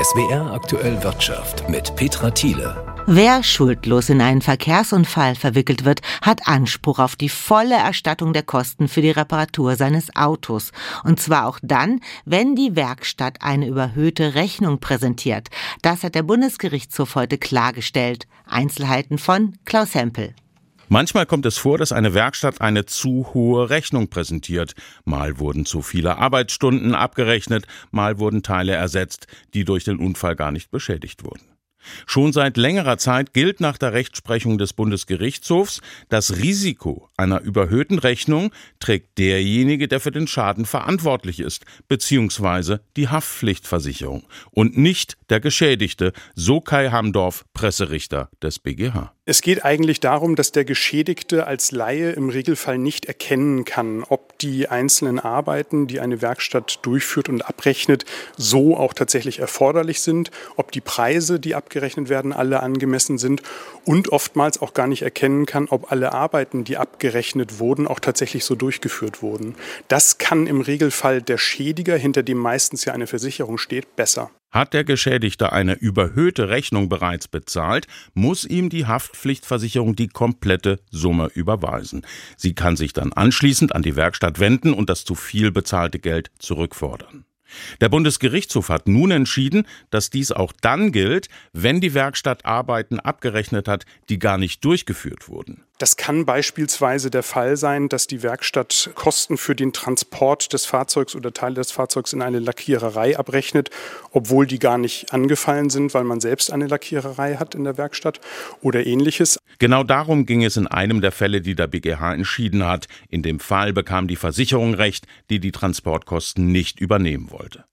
SWR aktuell Wirtschaft mit Petra Thiele. Wer schuldlos in einen Verkehrsunfall verwickelt wird, hat Anspruch auf die volle Erstattung der Kosten für die Reparatur seines Autos. Und zwar auch dann, wenn die Werkstatt eine überhöhte Rechnung präsentiert. Das hat der Bundesgerichtshof heute klargestellt. Einzelheiten von Klaus Hempel. Manchmal kommt es vor, dass eine Werkstatt eine zu hohe Rechnung präsentiert. Mal wurden zu viele Arbeitsstunden abgerechnet, mal wurden Teile ersetzt, die durch den Unfall gar nicht beschädigt wurden. Schon seit längerer Zeit gilt nach der Rechtsprechung des Bundesgerichtshofs, das Risiko einer überhöhten Rechnung trägt derjenige, der für den Schaden verantwortlich ist, beziehungsweise die Haftpflichtversicherung und nicht der Geschädigte, so Kai Hamdorf, Presserichter des BGH. Es geht eigentlich darum, dass der Geschädigte als Laie im Regelfall nicht erkennen kann, ob die einzelnen Arbeiten, die eine Werkstatt durchführt und abrechnet, so auch tatsächlich erforderlich sind, ob die Preise, die abgerechnet werden, alle angemessen sind und oftmals auch gar nicht erkennen kann, ob alle Arbeiten, die abgerechnet wurden, auch tatsächlich so durchgeführt wurden. Das kann im Regelfall der Schädiger, hinter dem meistens ja eine Versicherung steht, besser. Hat der Geschädigte eine überhöhte Rechnung bereits bezahlt, muss ihm die Haftpflichtversicherung die komplette Summe überweisen. Sie kann sich dann anschließend an die Werkstatt wenden und das zu viel bezahlte Geld zurückfordern. Der Bundesgerichtshof hat nun entschieden, dass dies auch dann gilt, wenn die Werkstatt Arbeiten abgerechnet hat, die gar nicht durchgeführt wurden. Das kann beispielsweise der Fall sein, dass die Werkstatt Kosten für den Transport des Fahrzeugs oder Teile des Fahrzeugs in eine Lackiererei abrechnet, obwohl die gar nicht angefallen sind, weil man selbst eine Lackiererei hat in der Werkstatt oder ähnliches. Genau darum ging es in einem der Fälle, die der BGH entschieden hat. In dem Fall bekam die Versicherung Recht, die die Transportkosten nicht übernehmen wollte.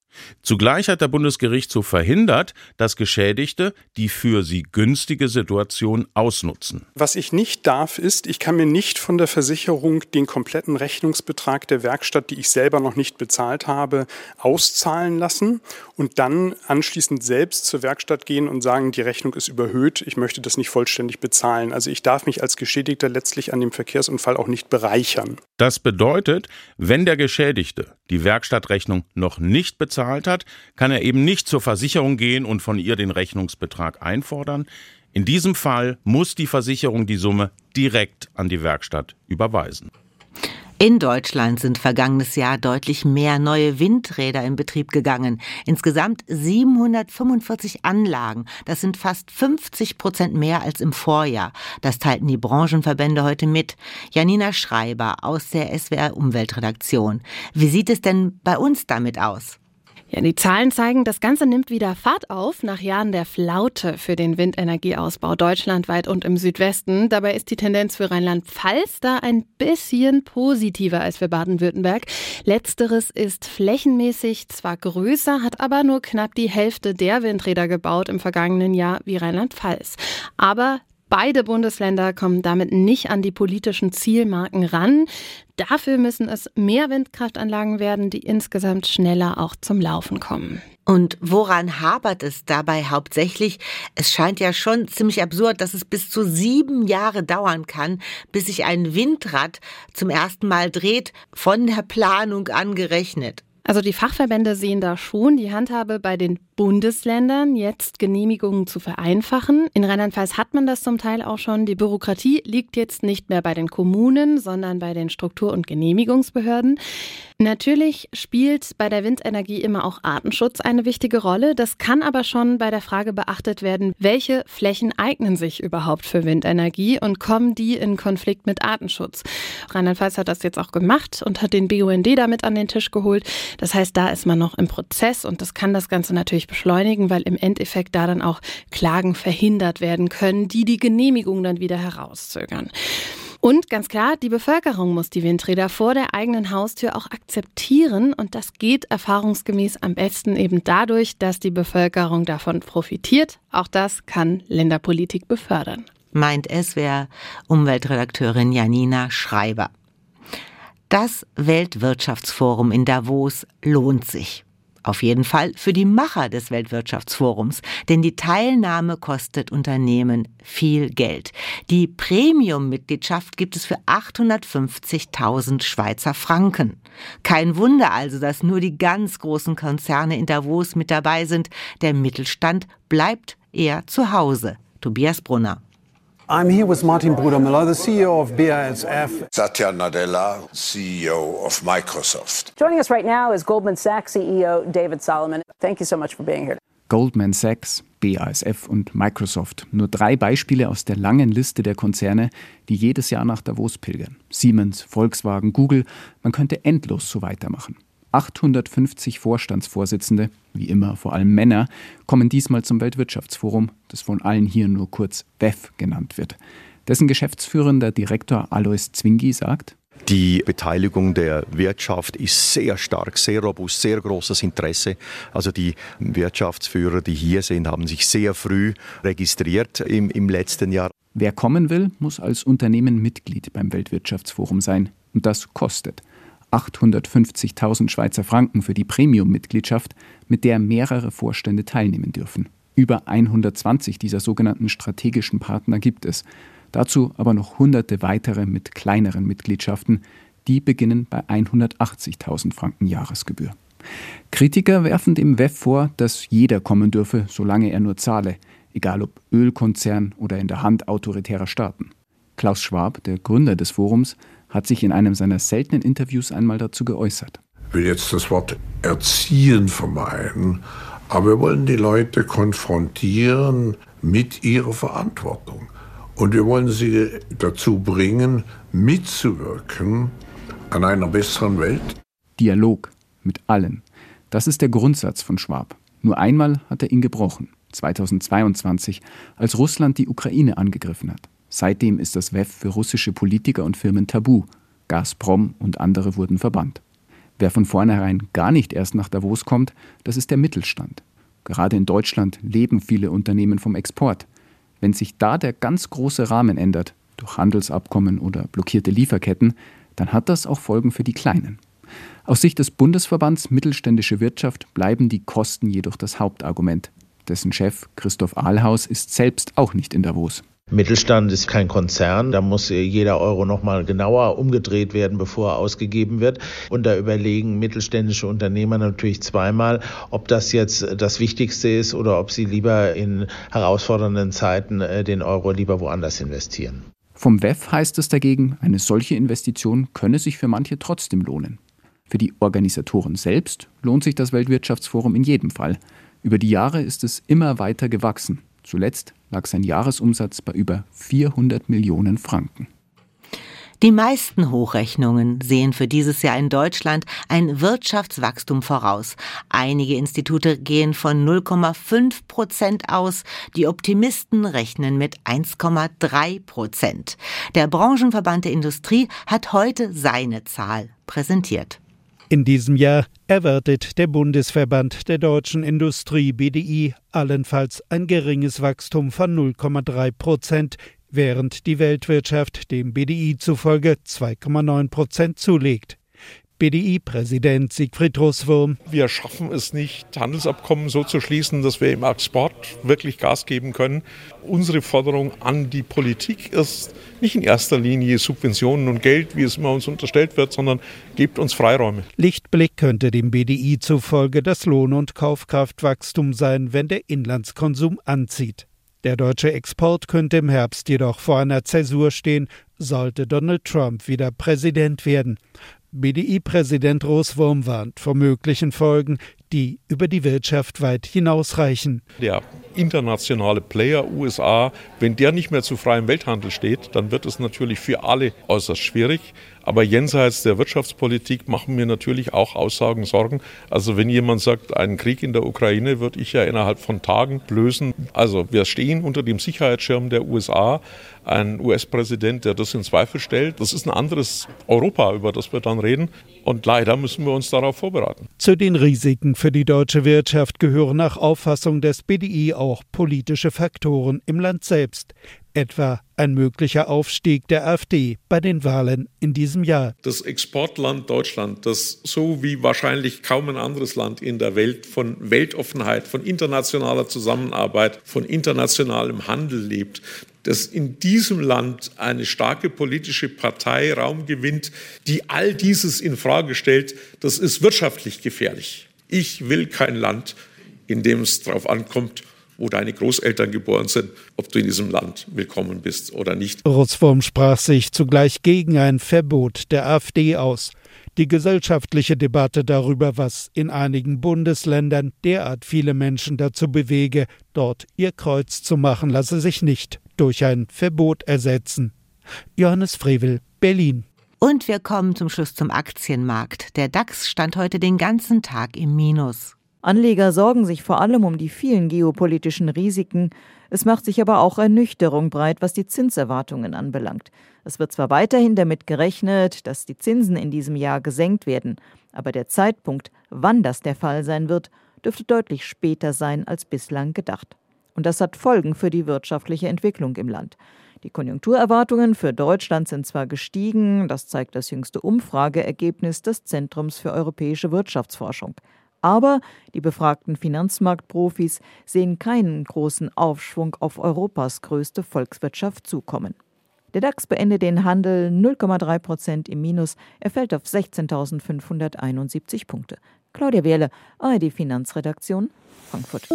Zugleich hat der Bundesgerichtshof verhindert, dass Geschädigte die für sie günstige Situation ausnutzen. Was ich nicht darf, ist, ich kann mir nicht von der Versicherung den kompletten Rechnungsbetrag der Werkstatt, die ich selber noch nicht bezahlt habe, auszahlen lassen und dann anschließend selbst zur Werkstatt gehen und sagen, die Rechnung ist überhöht, ich möchte das nicht vollständig bezahlen. Also ich darf mich als Geschädigter letztlich an dem Verkehrsunfall auch nicht bereichern. Das bedeutet, wenn der Geschädigte die Werkstattrechnung noch nicht bezahlt hat, kann er eben nicht zur Versicherung gehen und von ihr den Rechnungsbetrag einfordern. In diesem Fall muss die Versicherung die Summe direkt an die Werkstatt überweisen. In Deutschland sind vergangenes Jahr deutlich mehr neue Windräder in Betrieb gegangen. Insgesamt 745 Anlagen. Das sind fast 50 Prozent mehr als im Vorjahr. Das teilten die Branchenverbände heute mit. Janina Schreiber aus der SWR Umweltredaktion. Wie sieht es denn bei uns damit aus? Ja, die Zahlen zeigen, das Ganze nimmt wieder Fahrt auf nach Jahren der Flaute für den Windenergieausbau deutschlandweit und im Südwesten. Dabei ist die Tendenz für Rheinland-Pfalz da ein bisschen positiver als für Baden-Württemberg. Letzteres ist flächenmäßig zwar größer, hat aber nur knapp die Hälfte der Windräder gebaut im vergangenen Jahr wie Rheinland-Pfalz. Aber Beide Bundesländer kommen damit nicht an die politischen Zielmarken ran. Dafür müssen es mehr Windkraftanlagen werden, die insgesamt schneller auch zum Laufen kommen. Und woran hapert es dabei hauptsächlich? Es scheint ja schon ziemlich absurd, dass es bis zu sieben Jahre dauern kann, bis sich ein Windrad zum ersten Mal dreht, von der Planung angerechnet. Also die Fachverbände sehen da schon die Handhabe bei den Bundesländern, jetzt Genehmigungen zu vereinfachen. In Rheinland-Pfalz hat man das zum Teil auch schon. Die Bürokratie liegt jetzt nicht mehr bei den Kommunen, sondern bei den Struktur- und Genehmigungsbehörden. Natürlich spielt bei der Windenergie immer auch Artenschutz eine wichtige Rolle. Das kann aber schon bei der Frage beachtet werden, welche Flächen eignen sich überhaupt für Windenergie und kommen die in Konflikt mit Artenschutz. Rheinland-Pfalz hat das jetzt auch gemacht und hat den BUND damit an den Tisch geholt. Das heißt, da ist man noch im Prozess und das kann das Ganze natürlich beschleunigen, weil im Endeffekt da dann auch Klagen verhindert werden können, die die Genehmigung dann wieder herauszögern. Und ganz klar, die Bevölkerung muss die Windräder vor der eigenen Haustür auch akzeptieren. Und das geht erfahrungsgemäß am besten eben dadurch, dass die Bevölkerung davon profitiert. Auch das kann Länderpolitik befördern. Meint es wäre Umweltredakteurin Janina Schreiber. Das Weltwirtschaftsforum in Davos lohnt sich. Auf jeden Fall für die Macher des Weltwirtschaftsforums, denn die Teilnahme kostet Unternehmen viel Geld. Die Premium-Mitgliedschaft gibt es für 850.000 Schweizer Franken. Kein Wunder also, dass nur die ganz großen Konzerne in Davos mit dabei sind. Der Mittelstand bleibt eher zu Hause. Tobias Brunner. I'm here with Martin Brudermüller, the CEO of BASF. Satya Nadella, CEO of Microsoft. Joining us right now is Goldman Sachs CEO David Solomon. Thank you so much for being here. Goldman Sachs, BASF und Microsoft. Nur drei Beispiele aus der langen Liste der Konzerne, die jedes Jahr nach Davos pilgern. Siemens, Volkswagen, Google. Man könnte endlos so weitermachen. 850 Vorstandsvorsitzende, wie immer vor allem Männer, kommen diesmal zum Weltwirtschaftsforum, das von allen hier nur kurz WEF genannt wird. Dessen geschäftsführender Direktor Alois Zwingi sagt, die Beteiligung der Wirtschaft ist sehr stark, sehr robust, sehr großes Interesse. Also die Wirtschaftsführer, die hier sind, haben sich sehr früh registriert im, im letzten Jahr. Wer kommen will, muss als Unternehmen Mitglied beim Weltwirtschaftsforum sein. Und das kostet. 850.000 Schweizer Franken für die Premium-Mitgliedschaft, mit der mehrere Vorstände teilnehmen dürfen. Über 120 dieser sogenannten strategischen Partner gibt es. Dazu aber noch hunderte weitere mit kleineren Mitgliedschaften, die beginnen bei 180.000 Franken Jahresgebühr. Kritiker werfen dem WEF vor, dass jeder kommen dürfe, solange er nur zahle, egal ob Ölkonzern oder in der Hand autoritärer Staaten. Klaus Schwab, der Gründer des Forums, hat sich in einem seiner seltenen Interviews einmal dazu geäußert. Ich will jetzt das Wort erziehen vermeiden, aber wir wollen die Leute konfrontieren mit ihrer Verantwortung. Und wir wollen sie dazu bringen, mitzuwirken an einer besseren Welt. Dialog mit allen. Das ist der Grundsatz von Schwab. Nur einmal hat er ihn gebrochen. 2022, als Russland die Ukraine angegriffen hat. Seitdem ist das WEF für russische Politiker und Firmen tabu. Gazprom und andere wurden verbannt. Wer von vornherein gar nicht erst nach Davos kommt, das ist der Mittelstand. Gerade in Deutschland leben viele Unternehmen vom Export. Wenn sich da der ganz große Rahmen ändert, durch Handelsabkommen oder blockierte Lieferketten, dann hat das auch Folgen für die Kleinen. Aus Sicht des Bundesverbands Mittelständische Wirtschaft bleiben die Kosten jedoch das Hauptargument. Dessen Chef Christoph Ahlhaus ist selbst auch nicht in Davos. Mittelstand ist kein Konzern, da muss jeder Euro nochmal genauer umgedreht werden, bevor er ausgegeben wird. Und da überlegen mittelständische Unternehmer natürlich zweimal, ob das jetzt das Wichtigste ist oder ob sie lieber in herausfordernden Zeiten äh, den Euro lieber woanders investieren. Vom WEF heißt es dagegen, eine solche Investition könne sich für manche trotzdem lohnen. Für die Organisatoren selbst lohnt sich das Weltwirtschaftsforum in jedem Fall. Über die Jahre ist es immer weiter gewachsen. Zuletzt lag sein Jahresumsatz bei über 400 Millionen Franken. Die meisten Hochrechnungen sehen für dieses Jahr in Deutschland ein Wirtschaftswachstum voraus. Einige Institute gehen von 0,5 Prozent aus. Die Optimisten rechnen mit 1,3 Prozent. Der Branchenverband der Industrie hat heute seine Zahl präsentiert. In diesem Jahr erwartet der Bundesverband der deutschen Industrie BDI allenfalls ein geringes Wachstum von 0,3 Prozent, während die Weltwirtschaft dem BDI zufolge 2,9 Prozent zulegt. BDI-Präsident Siegfried Russwurm. Wir schaffen es nicht, Handelsabkommen so zu schließen, dass wir im Export wirklich Gas geben können. Unsere Forderung an die Politik ist nicht in erster Linie Subventionen und Geld, wie es immer uns unterstellt wird, sondern gebt uns Freiräume. Lichtblick könnte dem BDI zufolge das Lohn- und Kaufkraftwachstum sein, wenn der Inlandskonsum anzieht. Der deutsche Export könnte im Herbst jedoch vor einer Zäsur stehen, sollte Donald Trump wieder Präsident werden. BDI-Präsident Roswurm warnt vor möglichen Folgen, die über die Wirtschaft weit hinausreichen. Der internationale Player USA, wenn der nicht mehr zu freiem Welthandel steht, dann wird es natürlich für alle äußerst schwierig. Aber jenseits der Wirtschaftspolitik machen mir natürlich auch Aussagen Sorgen. Also wenn jemand sagt, einen Krieg in der Ukraine würde ich ja innerhalb von Tagen lösen. Also wir stehen unter dem Sicherheitsschirm der USA. Ein US-Präsident, der das in Zweifel stellt, das ist ein anderes Europa, über das wir dann reden. Und leider müssen wir uns darauf vorbereiten. Zu den Risiken für die deutsche Wirtschaft gehören nach Auffassung des BDI auch politische Faktoren im Land selbst. etwa ein möglicher Aufstieg der AfD bei den Wahlen in diesem Jahr. Das Exportland Deutschland, das so wie wahrscheinlich kaum ein anderes Land in der Welt von Weltoffenheit, von internationaler Zusammenarbeit, von internationalem Handel lebt, dass in diesem Land eine starke politische Partei Raum gewinnt, die all dieses in Frage stellt, das ist wirtschaftlich gefährlich. Ich will kein Land, in dem es darauf ankommt, wo deine Großeltern geboren sind, ob du in diesem Land willkommen bist oder nicht. Rutzwurm sprach sich zugleich gegen ein Verbot der AfD aus. Die gesellschaftliche Debatte darüber, was in einigen Bundesländern derart viele Menschen dazu bewege, dort ihr Kreuz zu machen, lasse sich nicht durch ein Verbot ersetzen. Johannes Frevel, Berlin. Und wir kommen zum Schluss zum Aktienmarkt. Der DAX stand heute den ganzen Tag im Minus. Anleger sorgen sich vor allem um die vielen geopolitischen Risiken. Es macht sich aber auch Ernüchterung breit, was die Zinserwartungen anbelangt. Es wird zwar weiterhin damit gerechnet, dass die Zinsen in diesem Jahr gesenkt werden, aber der Zeitpunkt, wann das der Fall sein wird, dürfte deutlich später sein als bislang gedacht. Und das hat Folgen für die wirtschaftliche Entwicklung im Land. Die Konjunkturerwartungen für Deutschland sind zwar gestiegen, das zeigt das jüngste Umfrageergebnis des Zentrums für europäische Wirtschaftsforschung. Aber die befragten Finanzmarktprofis sehen keinen großen Aufschwung auf Europas größte Volkswirtschaft zukommen. Der DAX beendet den Handel 0,3 Prozent im Minus. Er fällt auf 16.571 Punkte. Claudia Wehrle, ARD Finanzredaktion, Frankfurt.